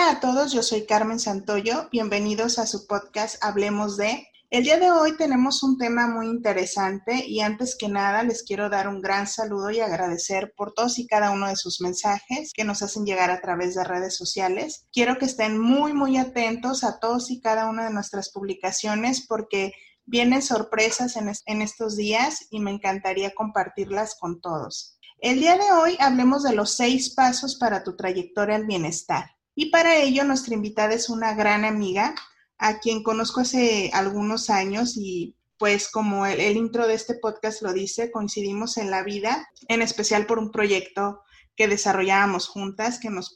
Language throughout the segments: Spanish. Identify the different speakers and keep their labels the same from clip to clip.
Speaker 1: Hola a todos, yo soy Carmen Santoyo, bienvenidos a su podcast Hablemos de. El día de hoy tenemos un tema muy interesante y antes que nada les quiero dar un gran saludo y agradecer por todos y cada uno de sus mensajes que nos hacen llegar a través de redes sociales. Quiero que estén muy, muy atentos a todos y cada una de nuestras publicaciones porque vienen sorpresas en, en estos días y me encantaría compartirlas con todos. El día de hoy hablemos de los seis pasos para tu trayectoria al bienestar. Y para ello nuestra invitada es una gran amiga a quien conozco hace algunos años y pues como el, intro de este podcast lo dice, coincidimos en la vida, en especial por un proyecto que desarrollábamos juntas, que nos,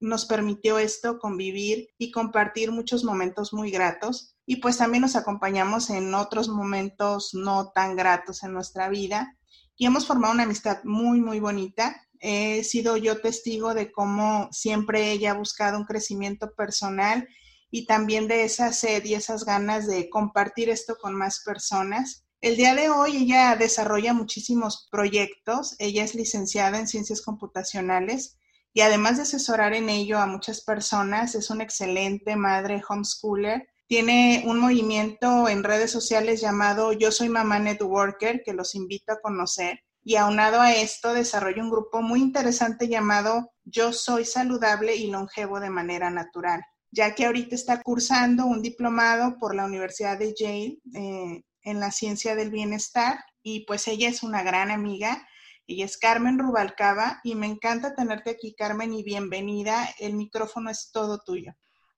Speaker 1: nos permitió esto, convivir y compartir muchos momentos muy gratos. Y pues también nos acompañamos en otros momentos no tan gratos en nuestra vida. Y hemos formado una amistad muy, muy bonita. He sido yo testigo de cómo siempre ella ha buscado un crecimiento personal y también de esa sed y esas ganas de compartir esto con más personas. El día de hoy ella desarrolla muchísimos proyectos, ella es licenciada en ciencias computacionales y además de asesorar en ello a muchas personas, es una excelente madre homeschooler. Tiene un movimiento en redes sociales llamado Yo Soy Mamá Networker, que los invito a conocer. Y aunado a esto, desarrolla un grupo muy interesante llamado Yo Soy Saludable y Longevo de manera natural ya que ahorita está cursando un diplomado por la Universidad de Yale eh, en la ciencia del bienestar y pues ella es una gran amiga. Ella es Carmen Rubalcaba y me encanta tenerte aquí, Carmen, y bienvenida. El micrófono es todo tuyo.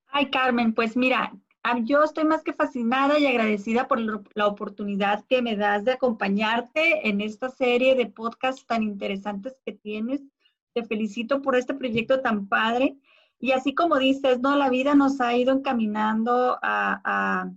Speaker 2: Ay, Carmen, pues mira, yo estoy más que fascinada y agradecida por la oportunidad que me das de acompañarte en esta serie de podcasts tan interesantes que tienes. Te felicito por este proyecto tan padre. Y así como dices, ¿no? La vida nos ha ido encaminando a, a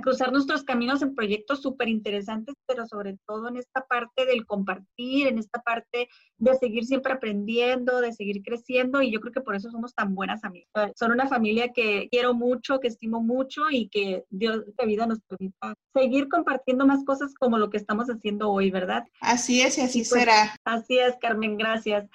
Speaker 2: cruzar nuestros caminos en proyectos súper interesantes, pero sobre todo en esta parte del compartir, en esta parte de seguir siempre aprendiendo, de seguir creciendo, y yo creo que por eso somos tan buenas amigas. Son una familia que quiero mucho, que estimo mucho y que Dios de vida nos permita seguir compartiendo más cosas como lo que estamos haciendo hoy, ¿verdad?
Speaker 1: Así es y así
Speaker 2: pues,
Speaker 1: será.
Speaker 2: Así es, Carmen, gracias.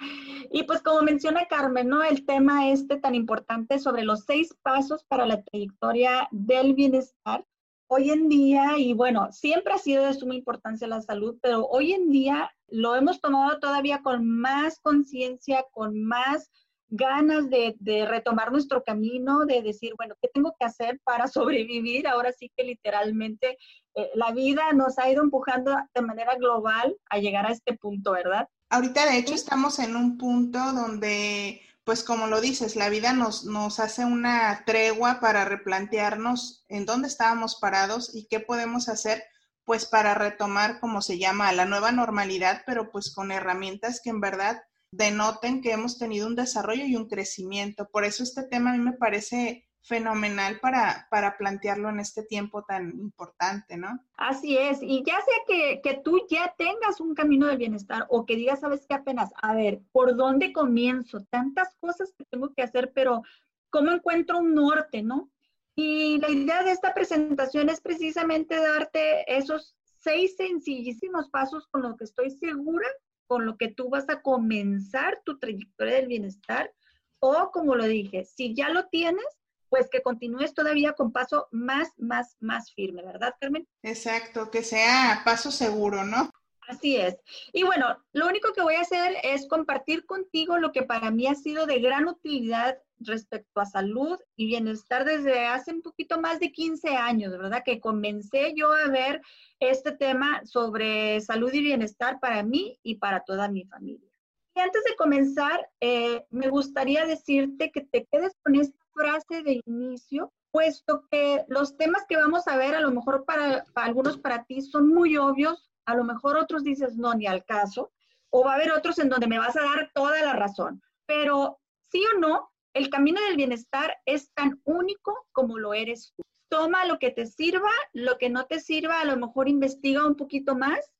Speaker 2: Y pues como menciona Carmen, ¿no? El tema este tan importante sobre los seis pasos para la trayectoria del bienestar hoy en día, y bueno, siempre ha sido de suma importancia la salud, pero hoy en día lo hemos tomado todavía con más conciencia, con más ganas de, retomar nuestro camino, de decir, bueno, ¿qué tengo que hacer para sobrevivir? Ahora sí que literalmente eh, la vida nos ha ido empujando de manera global a llegar a este punto, ¿verdad?
Speaker 1: Ahorita, de hecho, estamos en un punto donde pues como lo dices, la vida nos, nos hace una tregua para replantearnos en dónde estábamos parados y qué podemos hacer pues para retomar, como se llama, la nueva normalidad, pero pues con herramientas que en verdad denoten que hemos tenido un desarrollo y un crecimiento. Por eso este tema a mí me parece fenomenal para, para plantearlo en este tiempo tan importante, ¿no?
Speaker 2: Así es, y ya sea que, que tú ya tengas un camino del bienestar o que digas, sabes que apenas, a ver, ¿por dónde comienzo? Tantas cosas que tengo que hacer, pero ¿cómo encuentro un norte, no? Y la idea de esta presentación es precisamente darte esos seis sencillísimos pasos con los que estoy segura, con lo que tú vas a comenzar tu trayectoria del bienestar. O como lo dije, si ya lo tienes, pues que continúes todavía con paso más, más, más firme, ¿verdad, Carmen?
Speaker 1: Exacto, que sea paso seguro, ¿no?
Speaker 2: Así es. Y bueno, lo único que voy a hacer es compartir contigo lo que para mí ha sido de gran utilidad respecto a salud y bienestar desde hace un poquito más de 15 años, ¿verdad? Que comencé yo a ver este tema sobre salud y bienestar para mí y para toda mi familia. Y antes de comenzar, eh, me gustaría decirte que te quedes con esta frase de inicio, puesto que los temas que vamos a ver, a lo mejor para, algunos para ti son muy obvios, a lo mejor otros dices no, ni al caso, o va a haber otros en donde me vas a dar toda la razón. Pero sí o no, el camino del bienestar es tan único como lo eres tú. Toma lo que te sirva, lo que no te sirva, a lo mejor investiga un poquito más,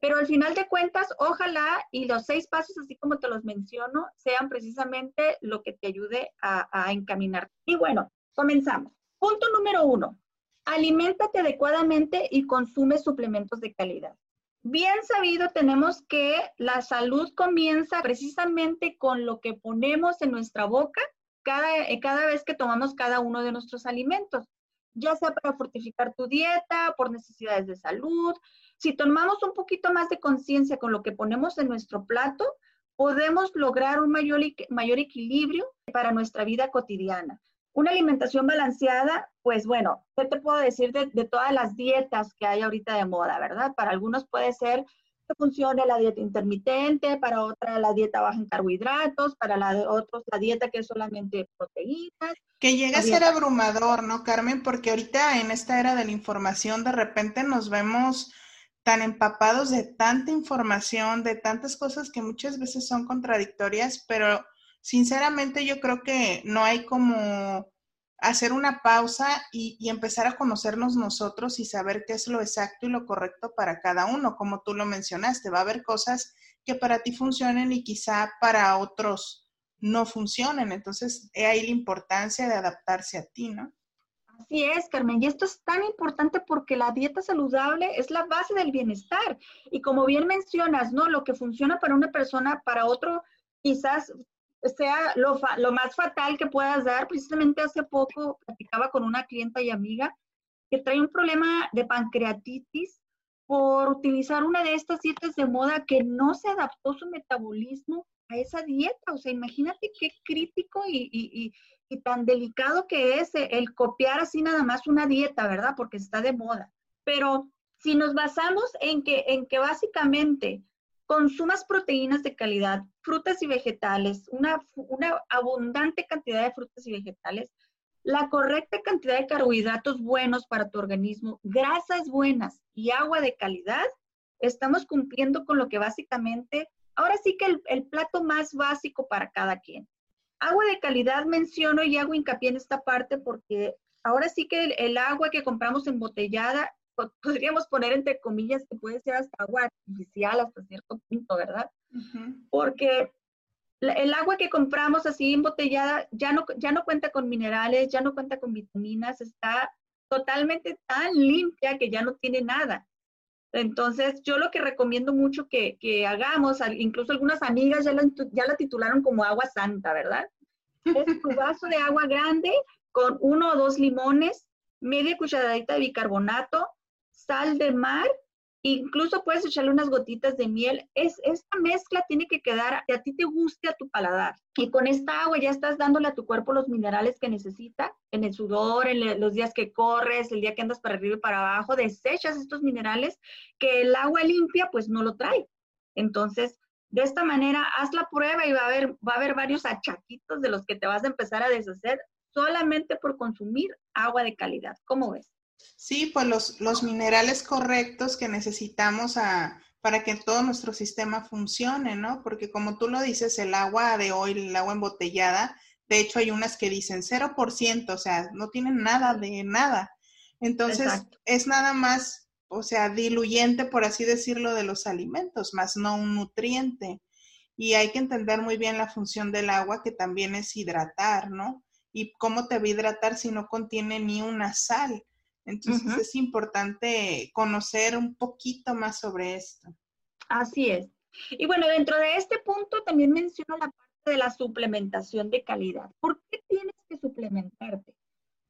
Speaker 2: pero al final de cuentas, ojalá y los seis pasos, así como te los menciono, sean precisamente lo que te ayude a, encaminar. Y bueno, comenzamos. Punto número uno, aliméntate adecuadamente y consume suplementos de calidad. Bien sabido tenemos que la salud comienza precisamente con lo que ponemos en nuestra boca cada, eh, cada vez que tomamos cada uno de nuestros alimentos, ya sea para fortificar tu dieta, por necesidades de salud. Si tomamos un poquito más de conciencia con lo que ponemos en nuestro plato, podemos lograr un mayor, mayor equilibrio para nuestra vida cotidiana. Una alimentación balanceada, pues bueno, ¿qué te puedo decir de, todas las dietas que hay ahorita de moda, verdad? Para algunos puede ser que funcione la dieta intermitente, para otra la dieta baja en carbohidratos, para la de otros la dieta que es solamente proteínas.
Speaker 1: Que llega a ser abrumador, ¿no, Carmen? Porque ahorita en esta era de la información de repente nos vemos tan empapados de tanta información, de tantas cosas que muchas veces son contradictorias, pero sinceramente yo creo que no hay como hacer una pausa y, empezar a conocernos nosotros y saber qué es lo exacto y lo correcto para cada uno, como tú lo mencionaste. Va a haber cosas que para ti funcionen y quizá para otros no funcionen. Entonces, he ahí la importancia de adaptarse a ti, ¿no?
Speaker 2: Así es, Carmen. Y esto es tan importante porque la dieta saludable es la base del bienestar. Y como bien mencionas, ¿no? Lo que funciona para una persona, para otro, quizás sea lo, lo más fatal que puedas dar. Precisamente hace poco platicaba con una clienta y amiga que trae un problema de pancreatitis por utilizar una de estas dietas de moda que no se adaptó su metabolismo a esa dieta. O sea, imagínate qué crítico y, y, y, tan delicado que es el copiar así nada más una dieta, ¿verdad? Porque está de moda. Pero si nos basamos en que, en que básicamente consumas proteínas de calidad, frutas y vegetales, una, una abundante cantidad de frutas y vegetales, la correcta cantidad de carbohidratos buenos para tu organismo, grasas buenas y agua de calidad, estamos cumpliendo con lo que básicamente, ahora sí que el, plato más básico para cada quien. Agua de calidad menciono y hago hincapié en esta parte porque ahora sí que el agua que compramos embotellada podríamos poner entre comillas que puede ser hasta agua artificial hasta cierto punto, ¿verdad? Porque el agua que compramos así embotellada ya no, ya no cuenta con minerales, ya no cuenta con vitaminas, está totalmente tan limpia que ya no tiene nada. Entonces, yo lo que recomiendo mucho que, que hagamos, incluso algunas amigas ya la, ya la titularon como agua santa, ¿verdad? Es tu vaso de agua grande con uno o dos limones, media cucharadita de bicarbonato, sal de mar, incluso puedes echarle unas gotitas de miel. Es, esta mezcla tiene que quedar que a ti te guste a tu paladar. Y con esta agua ya estás dándole a tu cuerpo los minerales que necesita en el sudor, en los días que corres, el día que andas para arriba y para abajo, desechas estos minerales que el agua limpia pues no lo trae. Entonces, de esta manera, haz la prueba y va a haber, va a haber varios achaquitos de los que te vas a empezar a deshacer solamente por consumir agua de calidad. ¿Cómo ves?
Speaker 1: Sí, pues los, los minerales correctos que necesitamos para que todo nuestro sistema funcione, ¿no? Porque como tú lo dices, el agua de hoy, el agua embotellada, de hecho hay unas que dicen 0%, o sea, no tienen nada de nada. Entonces, es nada más, o sea, diluyente, por así decirlo, de los alimentos, más no un nutriente. Y hay que entender muy bien la función del agua, que también es hidratar, ¿no? Y cómo te va a hidratar si no contiene ni una sal. Entonces es importante conocer un poquito más sobre esto.
Speaker 2: Así es. Y bueno, dentro de este punto también menciono la parte de la suplementación de calidad. ¿Por qué tienes que suplementarte?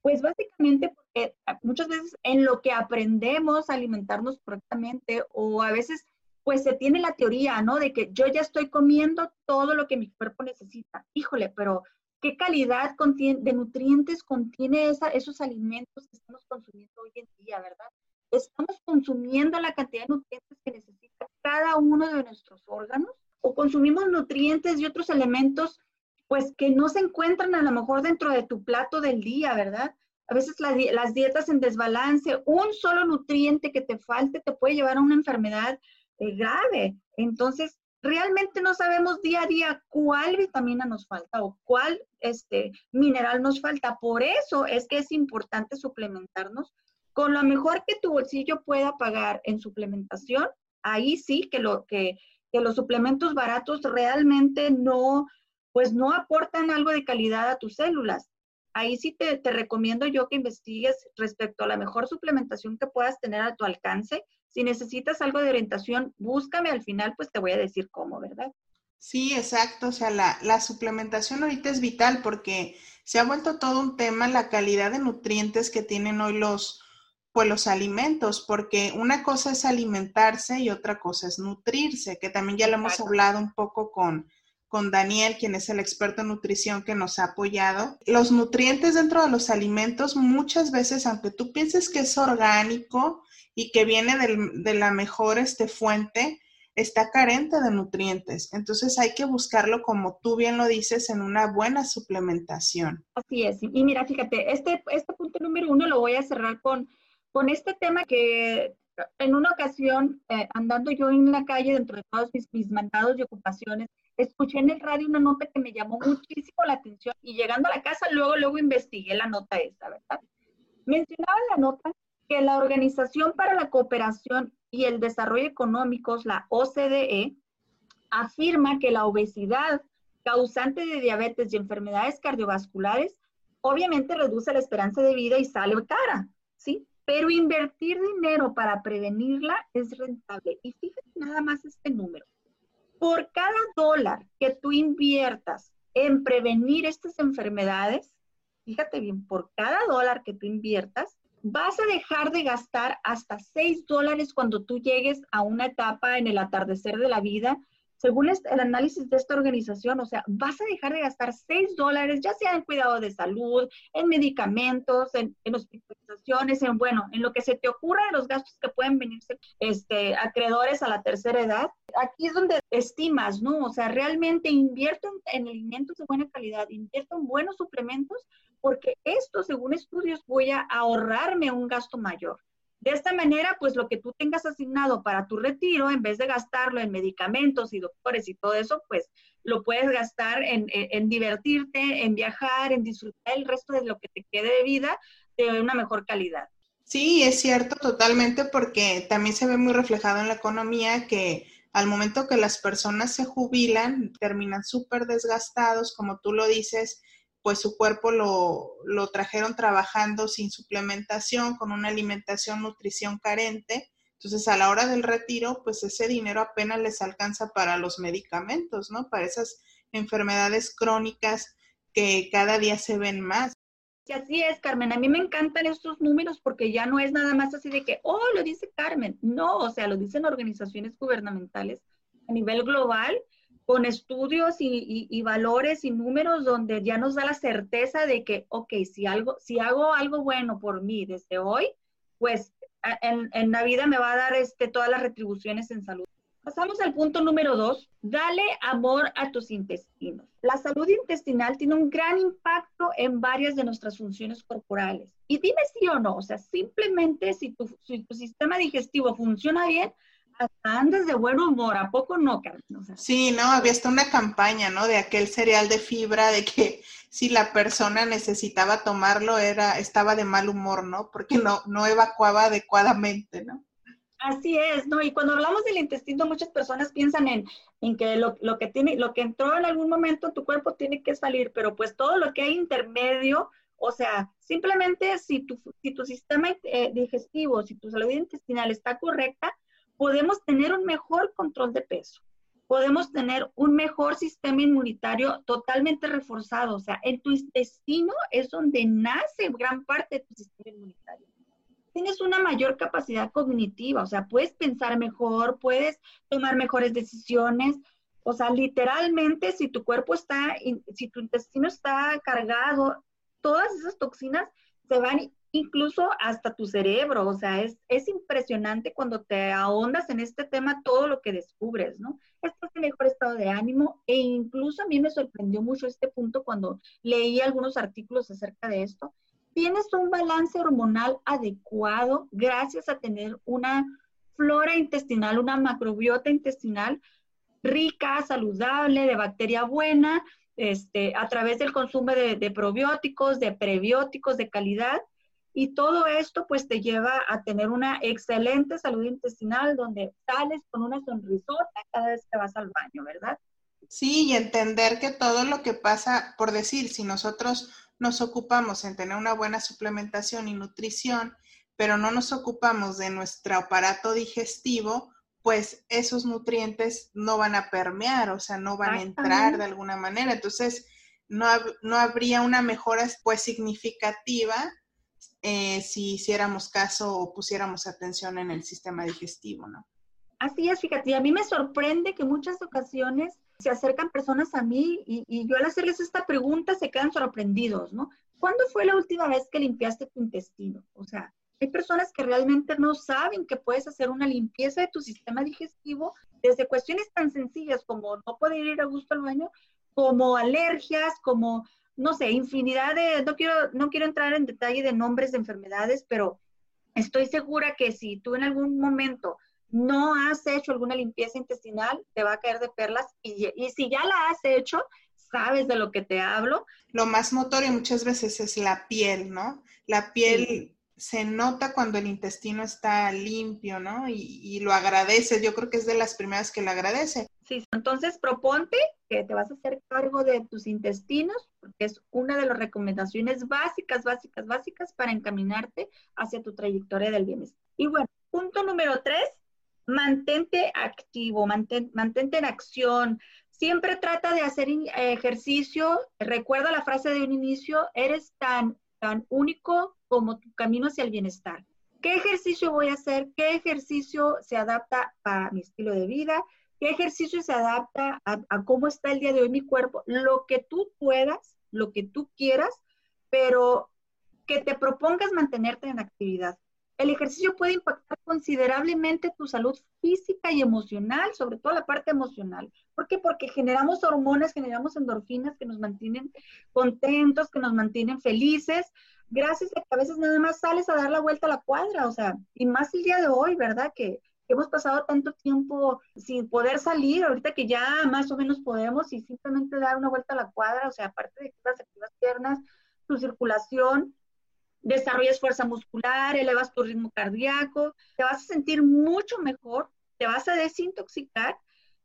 Speaker 2: Pues básicamente porque muchas veces en lo que aprendemos a alimentarnos correctamente o a veces pues se tiene la teoría, ¿no? De que yo ya estoy comiendo todo lo que mi cuerpo necesita. Híjole, pero qué calidad de nutrientes contiene esos alimentos que estamos consumiendo hoy en día, ¿verdad? ¿Estamos consumiendo la cantidad de nutrientes que necesita cada uno de nuestros órganos? ¿O consumimos nutrientes y otros elementos, pues, que no se encuentran a lo mejor dentro de tu plato del día, ¿verdad? A veces las dietas en desbalance, un solo nutriente que te falte te puede llevar a una enfermedad eh, grave. Entonces, realmente no sabemos día a día cuál vitamina nos falta o cuál este, mineral nos falta. Por eso es que es importante suplementarnos con lo mejor que tu bolsillo pueda pagar en suplementación. Ahí sí que, lo, que, que los suplementos baratos realmente no, pues no aportan algo de calidad a tus células. Ahí sí te, te recomiendo yo que investigues respecto a la mejor suplementación que puedas tener a tu alcance si necesitas algo de orientación, búscame al final, pues te voy a decir cómo, ¿verdad?
Speaker 1: Sí, exacto. O sea, la, la, suplementación ahorita es vital porque se ha vuelto todo un tema la calidad de nutrientes que tienen hoy los, pues, los alimentos, porque una cosa es alimentarse y otra cosa es nutrirse, que también ya lo hemos hablado un poco con, con Daniel, quien es el experto en nutrición que nos ha apoyado. Los nutrientes dentro de los alimentos muchas veces, aunque tú pienses que es orgánico, y que viene de la mejor este, fuente, está carente de nutrientes. Entonces hay que buscarlo, como tú bien lo dices, en una buena suplementación.
Speaker 2: Así es. Y mira, fíjate, este, este punto número uno lo voy a cerrar con, con este tema que en una ocasión, eh, andando yo en la calle dentro de todos mis, mis mandados y ocupaciones, escuché en el radio una nota que me llamó muchísimo la atención y llegando a la casa luego, luego investigué la nota esta, ¿verdad? Mencionaba la nota que la Organización para la Cooperación y el Desarrollo Económicos, la OCDE, afirma que la obesidad causante de diabetes y enfermedades cardiovasculares obviamente reduce la esperanza de vida y sale cara, ¿sí? Pero invertir dinero para prevenirla es rentable. Y fíjate nada más este número. Por cada dólar que tú inviertas en prevenir estas enfermedades, fíjate bien, por cada dólar que tú inviertas, vas a dejar de gastar hasta 6 dólares cuando tú llegues a una etapa en el atardecer de la vida. Según el análisis de esta organización, o sea, vas a dejar de gastar 6 dólares, ya sea en cuidado de salud, en medicamentos, en, hospitalizaciones, en, bueno, en lo que se te ocurra de los gastos que pueden venirse este, acreedores a la tercera edad. Aquí es donde estimas, ¿no? O sea, realmente invierto en alimentos de buena calidad, invierto en buenos suplementos porque esto, según estudios, voy a ahorrarme un gasto mayor. De esta manera, pues lo que tú tengas asignado para tu retiro, en vez de gastarlo en medicamentos y doctores y todo eso, pues lo puedes gastar en, divertirte, en viajar, en disfrutar el resto de lo que te quede de vida de una mejor calidad.
Speaker 1: Sí, es cierto totalmente porque también se ve muy reflejado en la economía que al momento que las personas se jubilan, terminan súper desgastados, como tú lo dices, pues su cuerpo lo, lo, trajeron trabajando sin suplementación, con una alimentación, nutrición carente. Entonces, a la hora del retiro, pues ese dinero apenas les alcanza para los medicamentos, ¿no? Para esas enfermedades crónicas que cada día se ven más.
Speaker 2: Y así es, Carmen. A mí me encantan estos números porque ya no es nada más así de que, oh, lo dice Carmen. No, o sea, lo dicen organizaciones gubernamentales a nivel global con estudios y, valores y números donde ya nos da la certeza de que, ok, si, algo, si hago algo bueno por mí desde hoy, pues en, en la vida me va a dar este, todas las retribuciones en salud. Pasamos al punto número dos, dale amor a tus intestinos. La salud intestinal tiene un gran impacto en varias de nuestras funciones corporales. Y dime sí o no, o sea, simplemente si tu, si tu sistema digestivo funciona bien, andas de buen humor, ¿a poco no, Carmen?
Speaker 1: sí, no, había hasta una campaña, ¿no? De aquel cereal de fibra, de que si la persona necesitaba tomarlo, era, estaba de mal humor, ¿no? Porque no, no evacuaba adecuadamente, ¿no?
Speaker 2: Así es, ¿no? Y cuando hablamos del intestino, muchas personas piensan en, en que lo, lo, que tiene, lo que entró en algún momento tu cuerpo tiene que salir, pero pues todo lo que hay intermedio, o sea, simplemente si tu, si tu sistema eh, digestivo, si tu salud intestinal está correcta, podemos tener un mejor control de peso, podemos tener un mejor sistema inmunitario totalmente reforzado. O sea, en tu intestino es donde nace gran parte de tu sistema inmunitario. Tienes una mayor capacidad cognitiva, o sea, puedes pensar mejor, puedes tomar mejores decisiones. O sea, literalmente, si tu cuerpo está, si tu intestino está cargado, todas esas toxinas se van incluso hasta tu cerebro, o sea, es, es impresionante cuando te ahondas en este tema todo lo que descubres, ¿no? Estás en mejor estado de ánimo e incluso a mí me sorprendió mucho este punto cuando leí algunos artículos acerca de esto. Tienes un balance hormonal adecuado gracias a tener una flora intestinal, una macrobiota intestinal rica, saludable, de bacteria buena, este, a través del consumo de, de probióticos, de prebióticos de calidad. Y todo esto pues te lleva a tener una excelente salud intestinal donde sales con una sonrisota cada vez que vas al baño, ¿verdad?
Speaker 1: Sí, y entender que todo lo que pasa, por decir, si nosotros nos ocupamos en tener una buena suplementación y nutrición, pero no nos ocupamos de nuestro aparato digestivo, pues esos nutrientes no van a permear, o sea, no van a entrar de alguna manera. Entonces, no, no habría una mejora pues significativa eh, si hiciéramos caso o pusiéramos atención en el sistema digestivo, ¿no?
Speaker 2: Así es, fíjate, a mí me sorprende que muchas ocasiones se acercan personas a mí y, y, yo al hacerles esta pregunta se quedan sorprendidos, ¿no? ¿Cuándo fue la última vez que limpiaste tu intestino? O sea, hay personas que realmente no saben que puedes hacer una limpieza de tu sistema digestivo desde cuestiones tan sencillas como no poder ir a gusto al baño, como alergias, como, no sé, infinidad de, no quiero, no quiero entrar en detalle de nombres de enfermedades, pero estoy segura que si tú en algún momento no has hecho alguna limpieza intestinal, te va a caer de perlas y, y si ya la has hecho, sabes de lo que te hablo.
Speaker 1: Lo más notorio muchas veces es la piel, ¿no? La piel sí se nota cuando el intestino está limpio, ¿no? Y, lo agradece. Yo creo que es de las primeras que le agradece.
Speaker 2: Sí, entonces proponte que te vas a hacer cargo de tus intestinos, porque es una de las recomendaciones básicas, básicas, básicas para encaminarte hacia tu trayectoria del bienestar. Y bueno, punto número tres, mantente activo, mantente en acción. Siempre trata de hacer ejercicio. Recuerda la frase de un inicio, eres tan tan único como tu camino hacia el bienestar. ¿Qué ejercicio voy a hacer? ¿Qué ejercicio se adapta a mi estilo de vida? ¿Qué ejercicio se adapta a, cómo está el día de hoy mi cuerpo? Lo que tú puedas, lo que tú quieras, pero que te propongas mantenerte en actividad. El ejercicio puede impactar considerablemente tu salud física y emocional, sobre todo la parte emocional. ¿Por qué? Porque generamos hormonas, generamos endorfinas que nos mantienen contentos, que nos mantienen felices, gracias a que a veces nada más sales a dar la vuelta a la cuadra, o sea, y más el día de hoy, ¿verdad? Que, hemos pasado tanto tiempo sin poder salir, ahorita que ya más o menos podemos y simplemente dar una vuelta a la cuadra, o sea, aparte de que las piernas, tu circulación, desarrollas fuerza muscular, elevas tu ritmo cardíaco, te vas a sentir mucho mejor, te vas a desintoxicar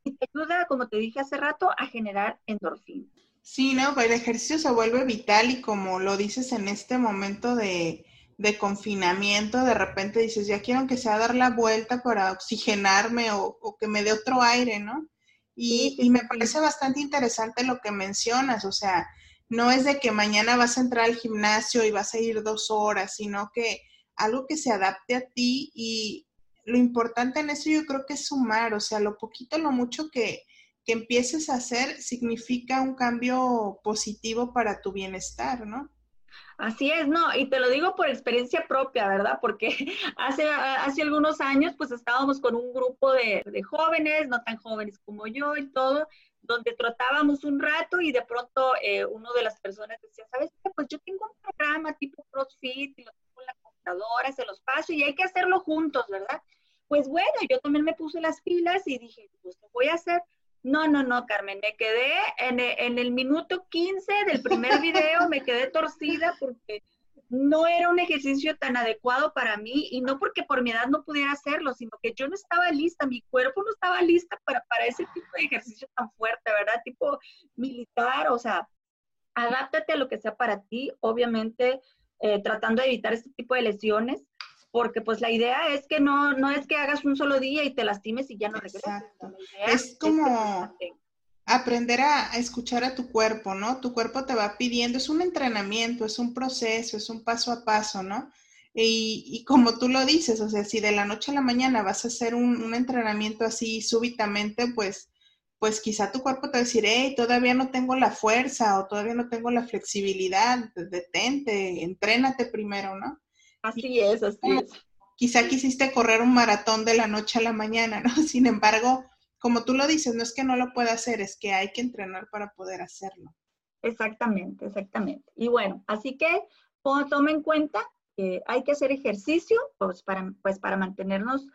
Speaker 2: y te ayuda, como te dije hace rato, a generar endorfina.
Speaker 1: Sí, no, el ejercicio se vuelve vital y como lo dices en este momento de, de confinamiento, de repente dices, ya quiero que sea dar la vuelta para oxigenarme o, o que me dé otro aire, ¿no? Y, y, me parece bastante interesante lo que mencionas, o sea, no es de que mañana vas a entrar al gimnasio y vas a ir dos horas, sino que algo que se adapte a ti y lo importante en eso yo creo que es sumar, o sea, lo poquito, lo mucho que, que empieces a hacer significa un cambio positivo para tu bienestar, ¿no?
Speaker 2: Así es, no, y te lo digo por experiencia propia, ¿verdad? Porque hace, hace algunos años pues estábamos con un grupo de, de jóvenes, no tan jóvenes como yo y todo, donde tratábamos un rato y de pronto eh, uno de las personas decía, ¿sabes qué? Pues yo tengo un programa tipo CrossFit y lo tengo en la computadora, se los paso y hay que hacerlo juntos, ¿verdad? Pues bueno, yo también me puse las pilas y dije, pues ¿qué voy a hacer? No, no, no, Carmen, me quedé en, en el minuto 15 del primer video, me quedé torcida porque no era un ejercicio tan adecuado para mí y no porque por mi edad no pudiera hacerlo, sino que yo no estaba lista, mi cuerpo no estaba lista para, para ese tipo de ejercicio tan fuerte, ¿verdad? Tipo militar, o sea, adáptate a lo que sea para ti, obviamente eh, tratando de evitar este tipo de lesiones, porque pues la idea es que no, no es que hagas un solo día y te lastimes y ya no regresas.
Speaker 1: Es como aprender a, escuchar a tu cuerpo, ¿no? Tu cuerpo te va pidiendo, es un entrenamiento, es un proceso, es un paso a paso, ¿no? Y, como tú lo dices, o sea, si de la noche a la mañana vas a hacer un, entrenamiento así súbitamente, pues, pues quizá tu cuerpo te va a decir, hey, todavía no tengo la fuerza o todavía no tengo la flexibilidad, detente, entrénate primero, ¿no?
Speaker 2: Así es, así es.
Speaker 1: Quizá quisiste correr un maratón de la noche a la mañana, ¿no? Sin embargo, como tú lo dices, no es que no lo pueda hacer, es que hay que entrenar para poder hacerlo.
Speaker 2: Exactamente, exactamente. Y bueno, así que toma en cuenta que hay que hacer ejercicio pues para, pues para mantenernos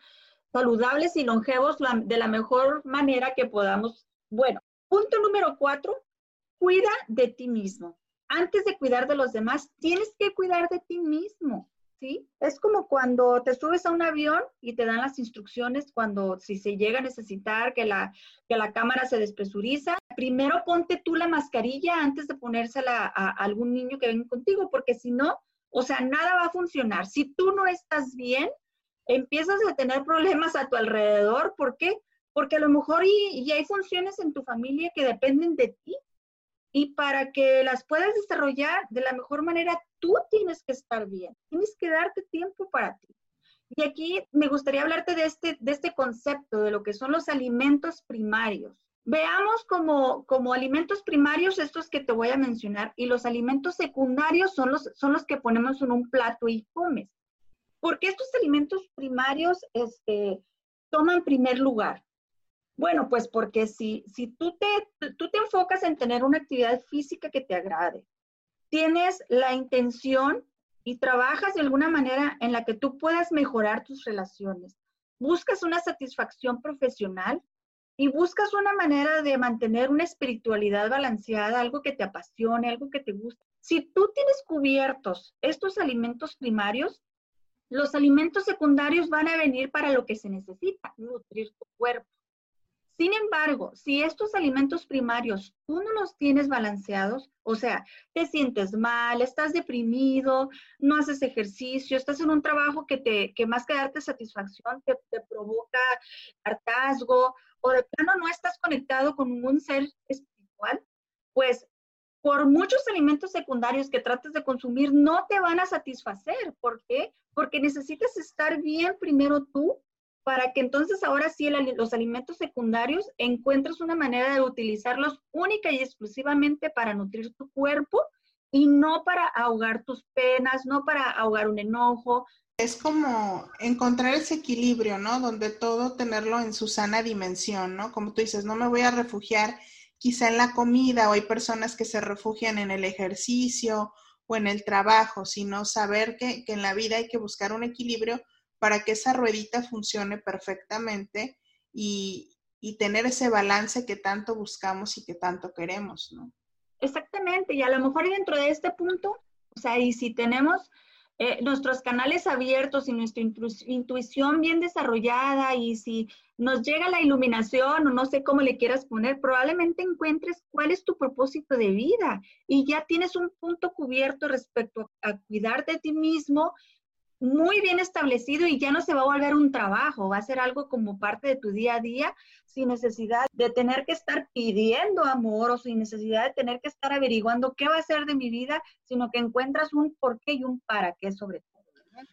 Speaker 2: saludables y longevos de la mejor manera que podamos. Bueno, punto número cuatro, cuida de ti mismo. Antes de cuidar de los demás, tienes que cuidar de ti mismo. ¿Sí? Es como cuando te subes a un avión y te dan las instrucciones cuando si se llega a necesitar que la, que la cámara se despresuriza. Primero ponte tú la mascarilla antes de ponérsela a, algún niño que venga contigo, porque si no, o sea, nada va a funcionar. Si tú no estás bien, empiezas a tener problemas a tu alrededor. ¿Por qué? Porque a lo mejor y, y hay funciones en tu familia que dependen de ti y para que las puedas desarrollar de la mejor manera, tú tienes que estar bien, tienes que darte tiempo para ti. Y aquí me gustaría hablarte de este, de este concepto, de lo que son los alimentos primarios. Veamos como, como alimentos primarios estos que te voy a mencionar y los alimentos secundarios son los, son los que ponemos en un plato y comes. Porque estos alimentos primarios este, toman primer lugar. Bueno, pues porque si, si tú, te, tú te enfocas en tener una actividad física que te agrade, tienes la intención y trabajas de alguna manera en la que tú puedas mejorar tus relaciones, buscas una satisfacción profesional y buscas una manera de mantener una espiritualidad balanceada, algo que te apasione, algo que te guste. Si tú tienes cubiertos estos alimentos primarios, los alimentos secundarios van a venir para lo que se necesita, nutrir tu cuerpo. Sin embargo, si estos alimentos primarios tú no los tienes balanceados, o sea, te sientes mal, estás deprimido, no haces ejercicio, estás en un trabajo que, te, que más que darte satisfacción te, te provoca hartazgo, o de plano no estás conectado con un ser espiritual, pues por muchos alimentos secundarios que trates de consumir no te van a satisfacer. ¿Por qué? Porque necesitas estar bien primero tú para que entonces ahora sí los alimentos secundarios encuentres una manera de utilizarlos única y exclusivamente para nutrir tu cuerpo y no para ahogar tus penas, no para ahogar un enojo.
Speaker 1: Es como encontrar ese equilibrio, ¿no? Donde todo tenerlo en su sana dimensión, ¿no? Como tú dices, no me voy a refugiar quizá en la comida o hay personas que se refugian en el ejercicio o en el trabajo, sino saber que, que en la vida hay que buscar un equilibrio para que esa ruedita funcione perfectamente y, tener ese balance que tanto buscamos y que tanto queremos, ¿no?
Speaker 2: Exactamente, y a lo mejor dentro de este punto, o sea, y si tenemos eh, nuestros canales abiertos y nuestra intuición bien desarrollada y si nos llega la iluminación o no sé cómo le quieras poner, probablemente encuentres cuál es tu propósito de vida y ya tienes un punto cubierto respecto a, a cuidar de ti mismo muy bien establecido y ya no se va a volver un trabajo, va a ser algo como parte de tu día a día sin necesidad de tener que estar pidiendo amor o sin necesidad de tener que estar averiguando qué va a ser de mi vida, sino que encuentras un por qué y un para qué sobre todo.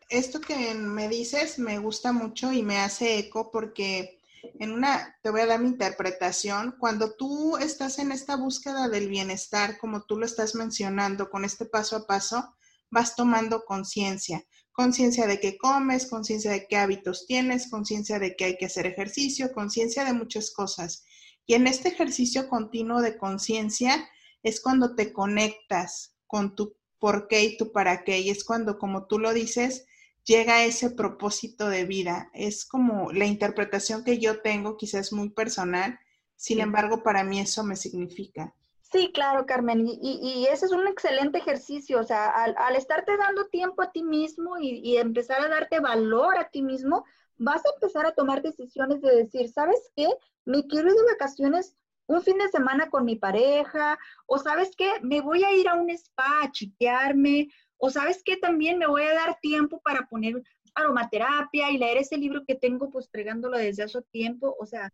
Speaker 1: Esto que me dices me gusta mucho y me hace eco porque en una, te voy a dar mi interpretación, cuando tú estás en esta búsqueda del bienestar, como tú lo estás mencionando, con este paso a paso, vas tomando conciencia conciencia de qué comes, conciencia de qué hábitos tienes, conciencia de que hay que hacer ejercicio, conciencia de muchas cosas. Y en este ejercicio continuo de conciencia es cuando te conectas con tu por qué y tu para qué. Y es cuando, como tú lo dices, llega ese propósito de vida. Es como la interpretación que yo tengo, quizás muy personal, sin embargo, para mí eso me significa.
Speaker 2: Sí, claro, Carmen, y, y, ese es un excelente ejercicio, o sea, al, estarte dando tiempo a ti mismo y, y, empezar a darte valor a ti mismo, vas a empezar a tomar decisiones de decir, ¿sabes qué? Me quiero ir de vacaciones un fin de semana con mi pareja, o ¿sabes qué? Me voy a ir a un spa a chiquearme, o ¿sabes qué? También me voy a dar tiempo para poner aromaterapia y leer ese libro que tengo postergándolo desde hace tiempo, o sea,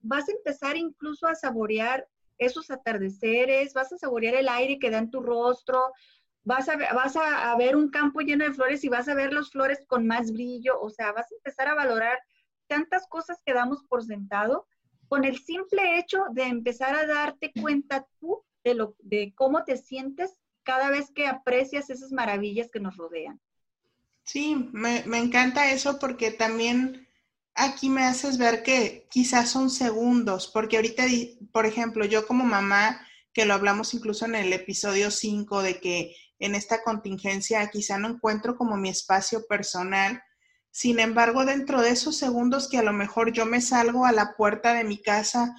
Speaker 2: vas a empezar incluso a saborear esos atardeceres, vas a saborear el aire que da en tu rostro, vas a, vas a, ver un campo lleno de flores y vas a ver las flores con más brillo, o sea, vas a empezar a valorar tantas cosas que damos por sentado con el simple hecho de empezar a darte cuenta tú de, lo, de cómo te sientes cada vez que aprecias esas maravillas que nos rodean.
Speaker 1: Sí, me, me encanta eso porque también aquí me haces ver que quizás son segundos, porque ahorita, por ejemplo, yo como mamá, que lo hablamos incluso en el episodio 5, de que en esta contingencia quizá no encuentro como mi espacio personal, Sin embargo, dentro de esos segundos que a lo mejor yo me salgo a la puerta de mi casa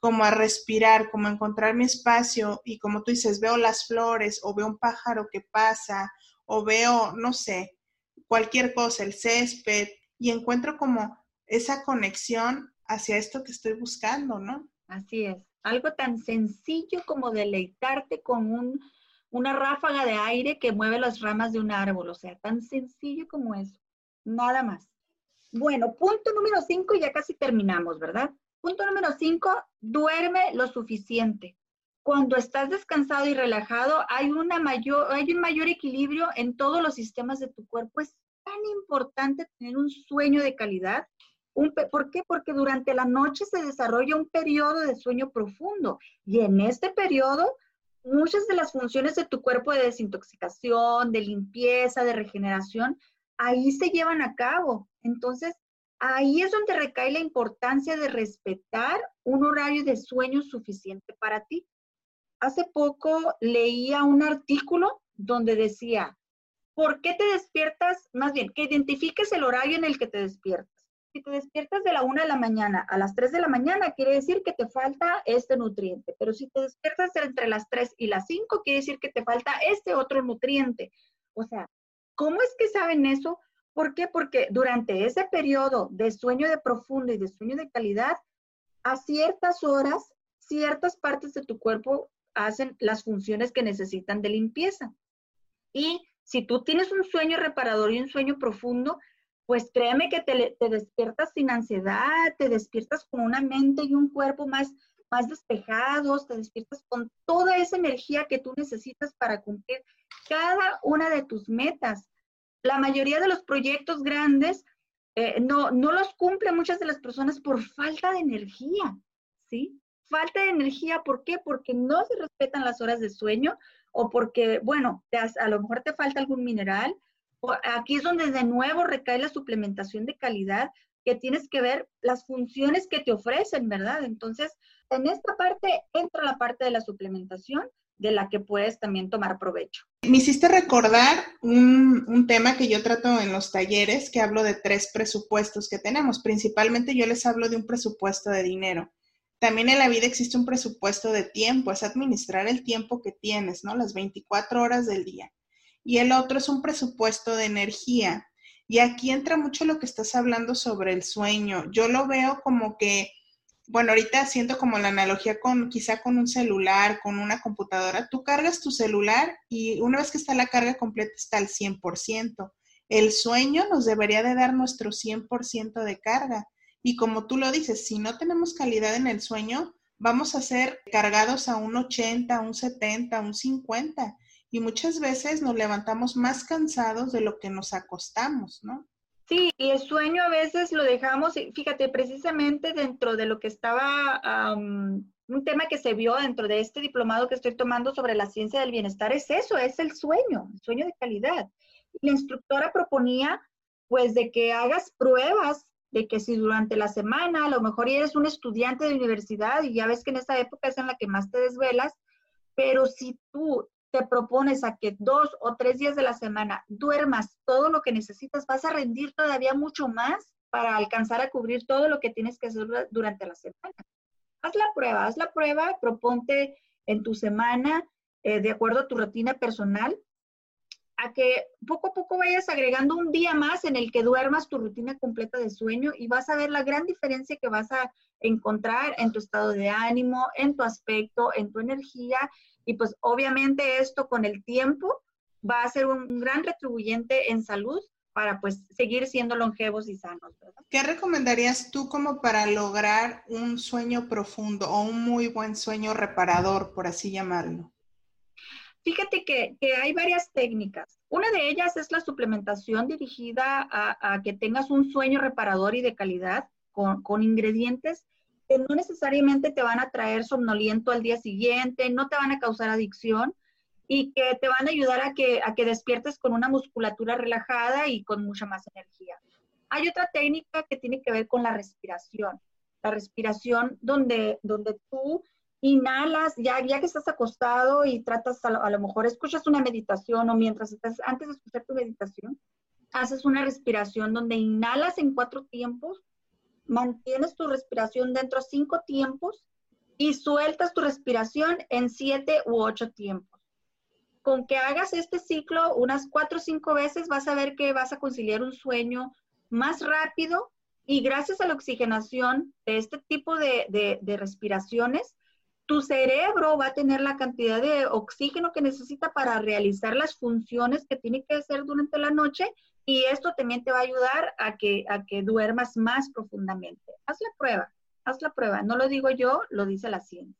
Speaker 1: como a respirar, como a encontrar mi espacio y como tú dices, veo las flores o veo un pájaro que pasa o veo, no sé, cualquier cosa, el césped y encuentro como esa conexión hacia esto que estoy buscando, ¿no?
Speaker 2: Así es. Algo tan sencillo como deleitarte con un, una ráfaga de aire que mueve las ramas de un árbol, o sea, tan sencillo como eso nada más. Bueno, punto número cinco, ya casi terminamos, ¿verdad? Punto número cinco, duerme lo suficiente. Cuando estás descansado y relajado, hay, una mayor, hay un mayor equilibrio en todos los sistemas de tu cuerpo. Es tan importante tener un sueño de calidad. Un, ¿Por qué? Porque durante la noche se desarrolla un periodo de sueño profundo y en este periodo muchas de las funciones de tu cuerpo de desintoxicación, de limpieza, de regeneración, ahí se llevan a cabo. Entonces, ahí es donde recae la importancia de respetar un horario de sueño suficiente para ti. Hace poco leía un artículo donde decía, ¿por qué te despiertas? Más bien, que identifiques el horario en el que te despiertas. Si te despiertas de la 1 de la mañana a las 3 de la mañana, quiere decir que te falta este nutriente. Pero si te despiertas entre las 3 y las 5, quiere decir que te falta este otro nutriente. O sea, ¿Cómo es que saben eso? ¿Por qué? Porque durante ese periodo de sueño de profundo y de sueño de calidad, a ciertas horas, ciertas partes de tu cuerpo hacen las funciones que necesitan de limpieza. Y si tú tienes un sueño reparador y un sueño profundo, pues créeme que te, despiertas sin ansiedad, te despiertas con una mente y un cuerpo más, más despejados, te despiertas con toda esa energía que tú necesitas para cumplir cada una de tus metas. La mayoría de los proyectos grandes eh, no, no los cumplen muchas de las personas por falta de energía, ¿sí? Falta de energía, ¿por qué? Porque no se respetan las horas de sueño o porque, bueno, a lo mejor te falta algún mineral. Aquí es donde de nuevo recae la suplementación de calidad, que tienes que ver las funciones que te ofrecen, ¿verdad? Entonces, en esta parte entra la parte de la suplementación de la que puedes también tomar provecho.
Speaker 1: Me hiciste recordar un, un, tema que yo trato en los talleres, que hablo de tres presupuestos que tenemos. Principalmente yo les hablo de un presupuesto de dinero. También en la vida existe un presupuesto de tiempo, es administrar el tiempo que tienes, ¿no? Las 24 horas del día. Y el otro es un presupuesto de energía. Y aquí entra mucho lo que estás hablando sobre el sueño. Yo lo veo como que bueno, ahorita siento como la analogía con quizá con un celular, con una computadora. Tú cargas tu celular y una vez que está la carga completa está al 100%. El sueño nos debería de dar nuestro 100% de carga. Y como tú lo dices, si no tenemos calidad en el sueño, vamos a ser cargados a un 80, a un 70, a un 50. Y muchas veces nos levantamos más cansados de lo que nos acostamos, ¿no?
Speaker 2: Sí, y el sueño a veces lo dejamos, fíjate, precisamente dentro de lo que estaba, un tema que se vio dentro de este diplomado que estoy tomando sobre la ciencia del bienestar es eso, es el sueño, el sueño de calidad. La instructora proponía, pues, de que hagas pruebas de que si durante la semana, a lo mejor eres un estudiante de universidad y ya ves que en esa época es en la que más te desvelas, pero si tú te propones a que dos o tres días de la semana duermas todo lo que necesitas, vas a rendir todavía mucho más para alcanzar a cubrir todo lo que tienes que hacer durante la semana. Haz la prueba, haz la prueba, proponte en tu semana, eh, de acuerdo a tu rutina personal, a que poco a poco vayas agregando un día más en el que duermas tu rutina completa de sueño y vas a ver la gran diferencia que vas a encontrar en tu estado de ánimo, en tu aspecto, en tu energía y pues obviamente esto con el tiempo va a ser un gran retribuyente en salud para pues seguir siendo longevos y sanos.
Speaker 1: ¿Qué recomendarías tú como para lograr un sueño profundo o un muy buen sueño reparador, por así llamarlo?
Speaker 2: Fíjate que, hay varias técnicas. Una de ellas es la suplementación dirigida a, que tengas un sueño reparador y de calidad con, con ingredientes que no necesariamente te van a traer somnoliento al día siguiente, no te van a causar adicción y que te van a ayudar a que, a que despiertes con una musculatura relajada y con mucha más energía. Hay otra técnica que tiene que ver con la respiración. La respiración donde, donde tú inhalas, ya, ya que estás acostado y tratas, a lo, a lo mejor escuchas una meditación o mientras estás, antes de escuchar tu meditación, haces una respiración donde inhalas en cuatro tiempos, mantienes tu respiración dentro cinco tiempos y sueltas tu respiración en siete u ocho tiempos. Con que hagas este ciclo unas cuatro o cinco veces, vas a ver que vas a conciliar un sueño más rápido y gracias a la oxigenación de este tipo de, de respiraciones, tu cerebro va a tener la cantidad de oxígeno que necesita para realizar las funciones que tiene que hacer durante la noche y esto también te va a ayudar a que, a que duermas más profundamente. Haz la prueba, haz la prueba. No lo digo yo, lo dice la ciencia.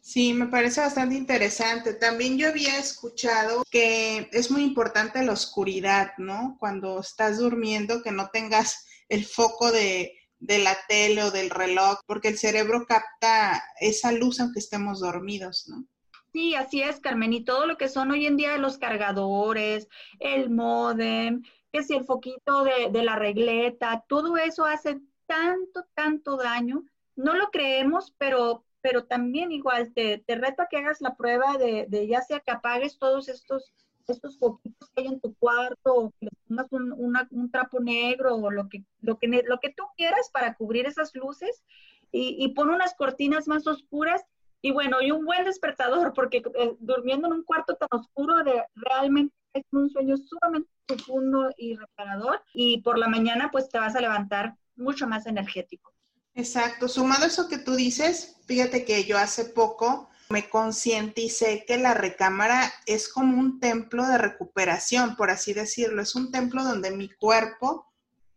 Speaker 1: Sí, me parece bastante interesante. También yo había escuchado que es muy importante la oscuridad, ¿no? Cuando estás durmiendo, que no tengas el foco de, de la tele o del reloj, porque el cerebro capta esa luz aunque estemos dormidos, ¿no?
Speaker 2: Sí, así es, Carmen. Y todo lo que son hoy en día los cargadores, el modem, que si el foquito de, la regleta, todo eso hace tanto, tanto daño. No lo creemos, pero, pero también igual te, te reto a que hagas la prueba de, de, ya sea que apagues todos estos, estos foquitos que hay en tu cuarto o que le pongas un, un trapo negro o lo que, lo, que, lo que tú quieras para cubrir esas luces y, y pon unas cortinas más oscuras y bueno, y un buen despertador, porque eh, durmiendo en un cuarto tan oscuro realmente es un sueño sumamente profundo y reparador. Y por la mañana, pues te vas a levantar mucho más energético.
Speaker 1: Exacto. Sumado a eso que tú dices, fíjate que yo hace poco me concienticé que la recámara es como un templo de recuperación, por así decirlo. Es un templo donde mi cuerpo,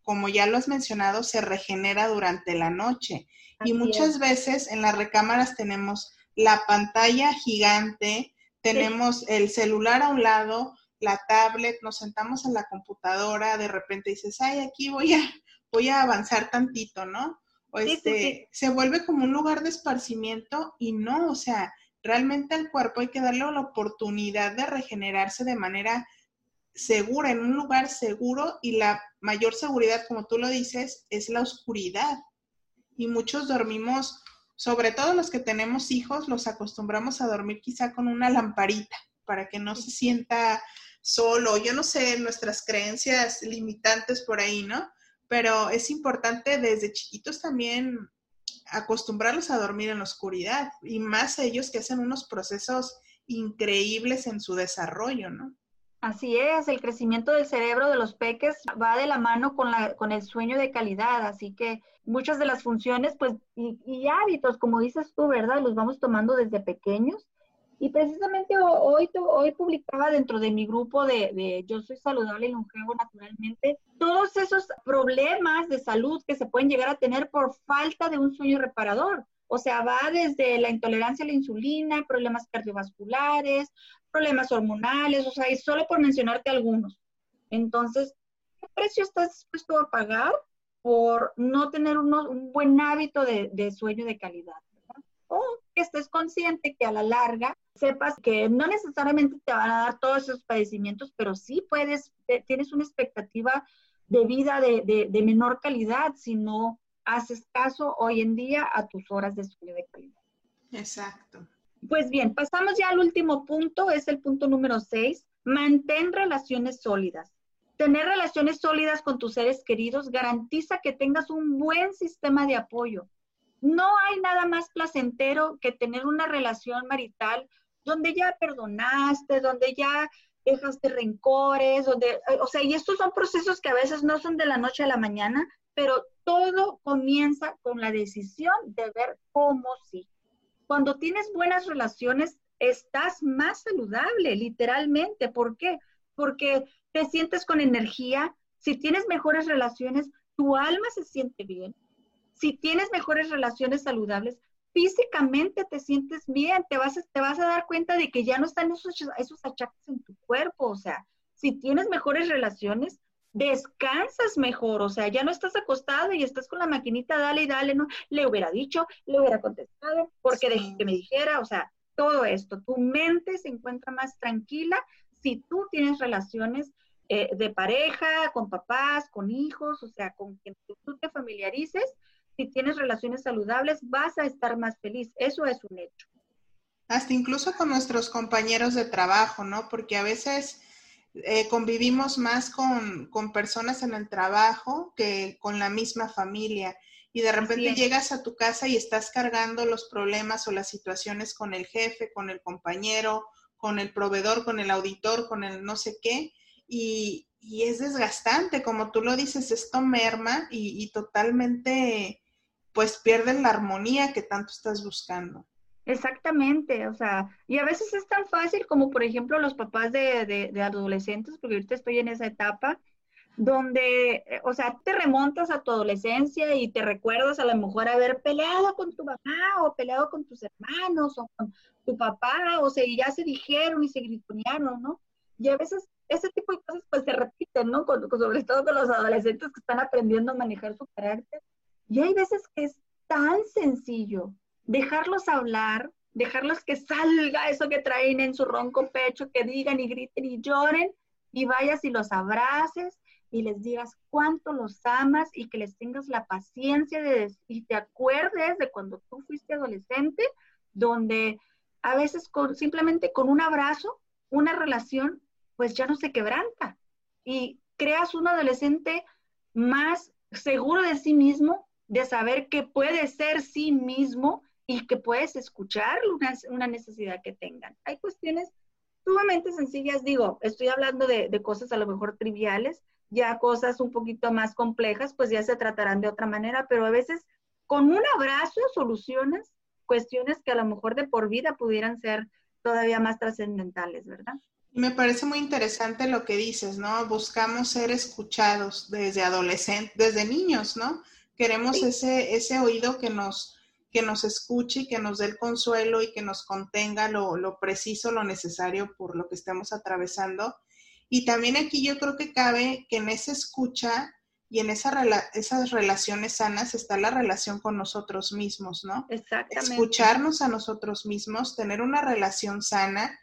Speaker 1: como ya lo has mencionado, se regenera durante la noche. Y muchas veces en las recámaras tenemos la pantalla gigante, tenemos el celular a un lado, la tablet, nos sentamos en la computadora, de repente dices, ay, aquí voy a, voy a avanzar tantito, ¿no? O este, se vuelve como un lugar de esparcimiento y no, o sea, realmente al cuerpo hay que darle la oportunidad de regenerarse de manera segura, en un lugar seguro y la mayor seguridad, como tú lo dices, es la oscuridad. Y muchos dormimos sobre todo los que tenemos hijos, los acostumbramos a dormir quizá con una lamparita para que no se sienta solo. Yo no sé nuestras creencias limitantes por ahí, ¿no? Pero es importante desde chiquitos también acostumbrarlos a dormir en la oscuridad y más ellos que hacen unos procesos increíbles en su desarrollo, ¿no?
Speaker 2: Así es, el crecimiento del cerebro de los peques va de la mano con, con el sueño de calidad, así que muchas de las funciones, pues, y, hábitos, como dices tú, ¿verdad? Los vamos tomando desde pequeños. Y precisamente hoy, hoy publicaba dentro de mi grupo de, de Yo Soy Saludable y Longevo Naturalmente, todos esos problemas de salud que se pueden llegar a tener por falta de un sueño reparador. O sea, va desde la intolerancia a la insulina, problemas cardiovasculares, problemas hormonales, o sea, y solo por mencionarte algunos. Entonces, ¿qué precio estás dispuesto a pagar por no tener un buen hábito de, sueño de calidad? O que estés consciente que a la larga sepas que no necesariamente te van a dar todos esos padecimientos, pero sí puedes, tienes una expectativa de vida de, de menor calidad si no haces caso hoy en día a tus horas de sueño de calidad.
Speaker 1: Exacto.
Speaker 2: Pues bien, pasamos ya al último punto, es el punto número seis. Mantén relaciones sólidas. Tener relaciones sólidas con tus seres queridos garantiza que tengas un buen sistema de apoyo. No hay nada más placentero que tener una relación marital donde ya perdonaste, donde ya dejaste rencores, donde, o sea, y estos son procesos que a veces no son de la noche a la mañana, pero todo comienza con la decisión de ver cómo sí. Cuando tienes buenas relaciones, estás más saludable, literalmente. ¿Por qué? Porque te sientes con energía. Si tienes mejores relaciones, tu alma se siente bien. Si tienes mejores relaciones saludables, físicamente te sientes bien, te vas, te vas a dar cuenta de que ya no están esos, esos achaques en tu cuerpo. O sea, si tienes mejores relaciones, descansas mejor, o sea, ya no estás acostado y estás con la maquinita, dale y dale, no, le hubiera dicho, le hubiera contestado, porque de que me dijera, o sea, todo esto, tu mente se encuentra más tranquila si tú tienes relaciones eh, de pareja, con papás, con hijos, o sea, con quien tú te familiarices, si tienes relaciones saludables, vas a estar más feliz, eso es un hecho.
Speaker 1: Hasta incluso con nuestros compañeros de trabajo, ¿no? Porque a veces eh, convivimos más con, con, personas en el trabajo que con la misma familia. Y de repente llegas a tu casa y estás cargando los problemas o las situaciones con el jefe, con el compañero, con el proveedor, con el auditor, con el no sé qué. Y, y es desgastante, como tú lo dices, esto merma y, y totalmente, pues pierden la armonía que tanto estás buscando.
Speaker 2: Exactamente, o sea, y a veces es tan fácil como por ejemplo los papás de, de, adolescentes, porque ahorita estoy en esa etapa, donde, eh, o sea, te remontas a tu adolescencia y te recuerdas a lo mejor haber peleado con tu mamá o peleado con tus hermanos o con tu papá, o sea, y ya se dijeron y se gritonearon, ¿no? Y a veces ese tipo de cosas pues se repiten, ¿no? sobre todo con los adolescentes que están aprendiendo a manejar su carácter. Y hay veces que es tan sencillo dejarlos hablar, dejarlos que salga eso que traen en su ronco pecho, que digan y griten y lloren, y vayas y los abraces y les digas cuánto los amas y que les tengas la paciencia de y te acuerdes de cuando tú fuiste adolescente, donde a veces con, simplemente con un abrazo, una relación, pues ya no se quebranta. Y creas un adolescente más seguro de sí mismo, de saber que puede ser sí mismo y que puedes escuchar una, una necesidad que tengan. Hay cuestiones sumamente sencillas, digo, estoy hablando de, de, cosas a lo mejor triviales, ya cosas un poquito más complejas, pues ya se tratarán de otra manera, pero a veces con un abrazo solucionas cuestiones que a lo mejor de por vida pudieran ser todavía más trascendentales, ¿verdad?
Speaker 1: Me parece muy interesante lo que dices, ¿no? Buscamos ser escuchados desde adolescentes, desde niños, ¿no? Queremos ese, ese oído que nos, que nos escuche y que nos dé el consuelo y que nos contenga lo, preciso, lo necesario por lo que estemos atravesando. Y también aquí yo creo que cabe que en esa escucha y en esa esas relaciones sanas está la relación con nosotros mismos, ¿no?
Speaker 2: Exactamente.
Speaker 1: Escucharnos a nosotros mismos, tener una relación sana.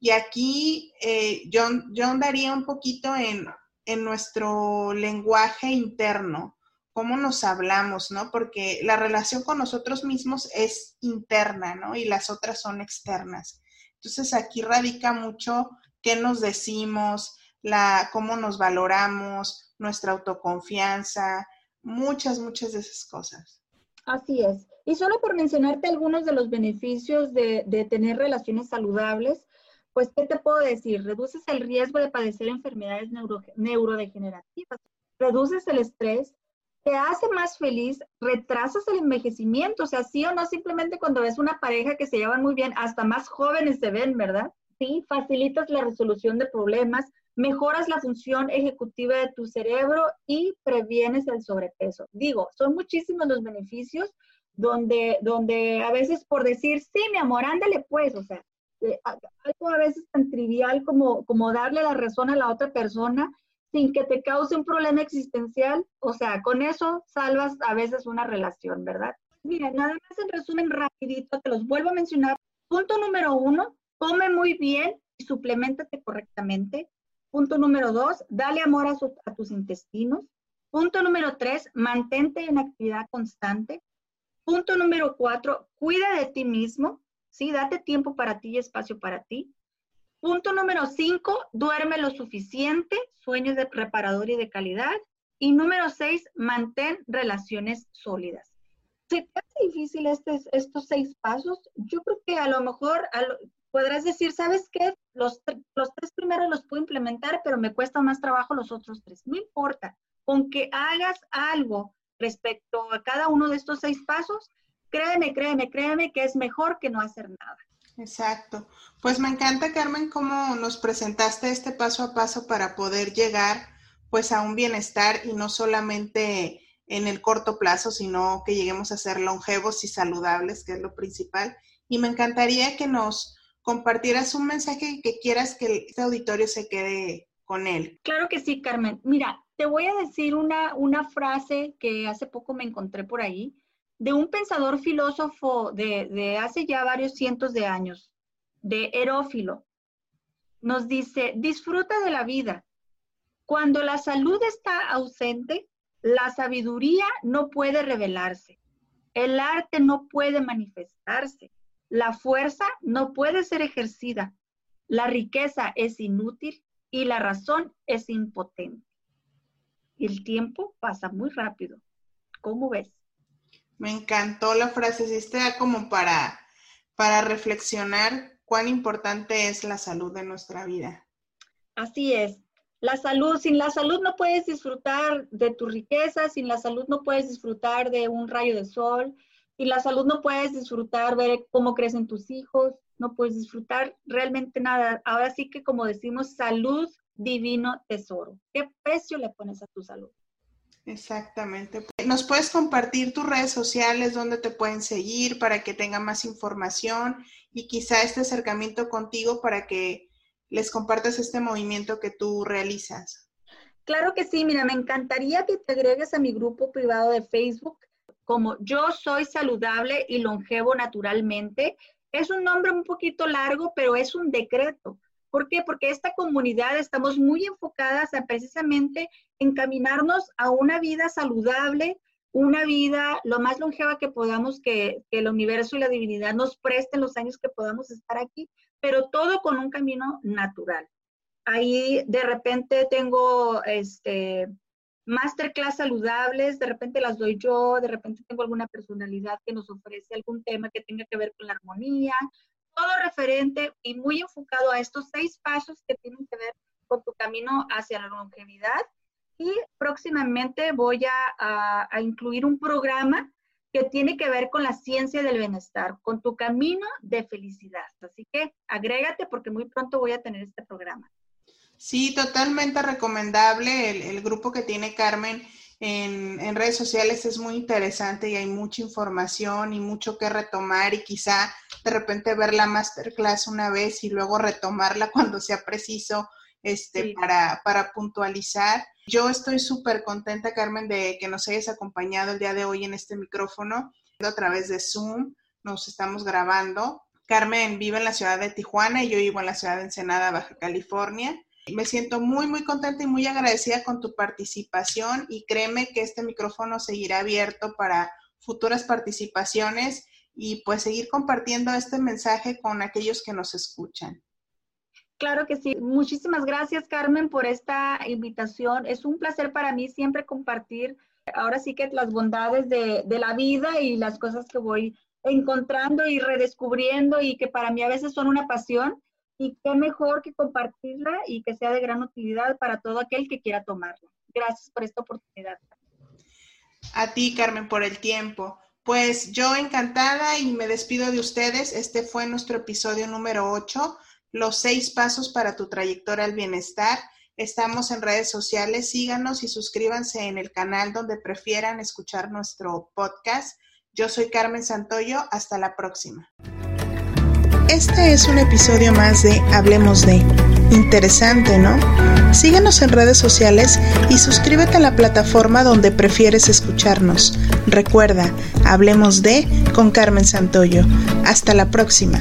Speaker 1: Y aquí eh, yo, yo andaría un poquito en, en nuestro lenguaje interno cómo nos hablamos, ¿no? Porque la relación con nosotros mismos es interna, ¿no? Y las otras son externas. Entonces aquí radica mucho qué nos decimos, la, cómo nos valoramos, nuestra autoconfianza, muchas, muchas de esas cosas.
Speaker 2: Así es. Y solo por mencionarte algunos de los beneficios de, de tener relaciones saludables, pues, ¿qué te puedo decir? Reduces el riesgo de padecer enfermedades neuro, neurodegenerativas, reduces el estrés, te hace más feliz, retrasas el envejecimiento, o sea, sí o no, simplemente cuando ves una pareja que se llevan muy bien, hasta más jóvenes se ven, ¿verdad? Sí, facilitas la resolución de problemas, mejoras la función ejecutiva de tu cerebro y previenes el sobrepeso. Digo, son muchísimos los beneficios donde, donde a veces por decir, sí, mi amor, ándale pues, o sea, eh, algo a veces tan trivial como, como darle la razón a la otra persona sin que te cause un problema existencial, o sea, con eso salvas a veces una relación, ¿verdad? Mira, nada más en resumen rapidito, te los vuelvo a mencionar. Punto número uno, come muy bien y suplementate correctamente. Punto número dos, dale amor a, a tus intestinos. Punto número tres, mantente en actividad constante. Punto número cuatro, cuida de ti mismo, ¿sí? Date tiempo para ti y espacio para ti. Punto número cinco, duerme lo suficiente, sueños de reparador y de calidad. Y número seis, mantén relaciones sólidas. ¿Se te hace difícil este, estos seis pasos? Yo creo que a lo mejor podrás decir, ¿sabes qué? Los, los tres primeros los puedo implementar, pero me cuesta más trabajo los otros tres. No importa, con que hagas algo respecto a cada uno de estos seis pasos, créeme, créeme, créeme que es mejor que no hacer nada.
Speaker 1: Exacto. Pues me encanta, Carmen, cómo nos presentaste este paso a paso para poder llegar pues a un bienestar y no solamente en el corto plazo, sino que lleguemos a ser longevos y saludables, que es lo principal. Y me encantaría que nos compartieras un mensaje que quieras que este auditorio se quede con él.
Speaker 2: Claro que sí, Carmen. Mira, te voy a decir una, una frase que hace poco me encontré por ahí de un pensador filósofo de, hace ya varios cientos de años, de Herófilo. Nos dice, disfruta de la vida. Cuando la salud está ausente, la sabiduría no puede revelarse, el arte no puede manifestarse, la fuerza no puede ser ejercida, la riqueza es inútil y la razón es impotente. El tiempo pasa muy rápido. ¿Cómo ves?
Speaker 1: Me encantó la frase, sí está como para, para reflexionar cuán importante es la salud de nuestra vida.
Speaker 2: Así es. La salud, sin la salud no puedes disfrutar de tu riqueza, sin la salud no puedes disfrutar de un rayo de sol, sin la salud no puedes disfrutar ver cómo crecen tus hijos, no puedes disfrutar realmente nada. Ahora sí que como decimos, salud, divino tesoro. ¿Qué precio le pones a tu salud?
Speaker 1: Exactamente. ¿Nos puedes compartir tus redes sociales donde te pueden seguir para que tengan más información y quizá este acercamiento contigo para que les compartas este movimiento que tú realizas?
Speaker 2: Claro que sí, mira, me encantaría que te agregues a mi grupo privado de Facebook como Yo Soy Saludable y Longevo Naturalmente. Es un nombre un poquito largo, pero es un decreto. ¿Por qué? Porque esta comunidad estamos muy enfocadas a precisamente encaminarnos a una vida saludable, una vida lo más longeva que podamos, que, el universo y la divinidad nos presten los años que podamos estar aquí, pero todo con un camino natural. Ahí de repente tengo este, masterclass saludables, de repente las doy yo, de repente tengo alguna personalidad que nos ofrece algún tema que tenga que ver con la armonía, todo referente y muy enfocado a estos seis pasos que tienen que ver con tu camino hacia la longevidad. Y próximamente voy a, a, incluir un programa que tiene que ver con la ciencia del bienestar, con tu camino de felicidad. Así que agrégate porque muy pronto voy a tener este programa.
Speaker 1: Sí, totalmente recomendable. El, el grupo que tiene Carmen en, redes sociales es muy interesante y hay mucha información y mucho que retomar y quizá de repente ver la masterclass una vez y luego retomarla cuando sea preciso este, para, para puntualizar. Yo estoy súper contenta, Carmen, de que nos hayas acompañado el día de hoy en este micrófono a través de Zoom. Nos estamos grabando. Carmen vive en la ciudad de Tijuana y yo vivo en la ciudad de Ensenada, Baja California. Me siento muy, muy contenta y muy agradecida con tu participación y créeme que este micrófono seguirá abierto para futuras participaciones y pues seguir compartiendo este mensaje con aquellos que nos escuchan.
Speaker 2: Claro que sí. Muchísimas gracias, Carmen, por esta invitación. Es un placer para mí siempre compartir ahora sí que las bondades de, de la vida y las cosas que voy encontrando y redescubriendo y que para mí a veces son una pasión y qué mejor que compartirla y que sea de gran utilidad para todo aquel que quiera tomarla. Gracias por esta oportunidad.
Speaker 1: A ti, Carmen, por el tiempo. Pues yo encantada y me despido de ustedes. Este fue nuestro episodio número 8, los seis pasos para tu trayectoria al bienestar. Estamos en redes sociales, síganos y suscríbanse en el canal donde prefieran escuchar nuestro podcast. Yo soy Carmen Santoyo, hasta la próxima. Este es un episodio más de Hablemos de. Interesante, ¿no? Síguenos en redes sociales y suscríbete a la plataforma donde prefieres escucharnos. Recuerda, Hablemos de con Carmen Santoyo. Hasta la próxima.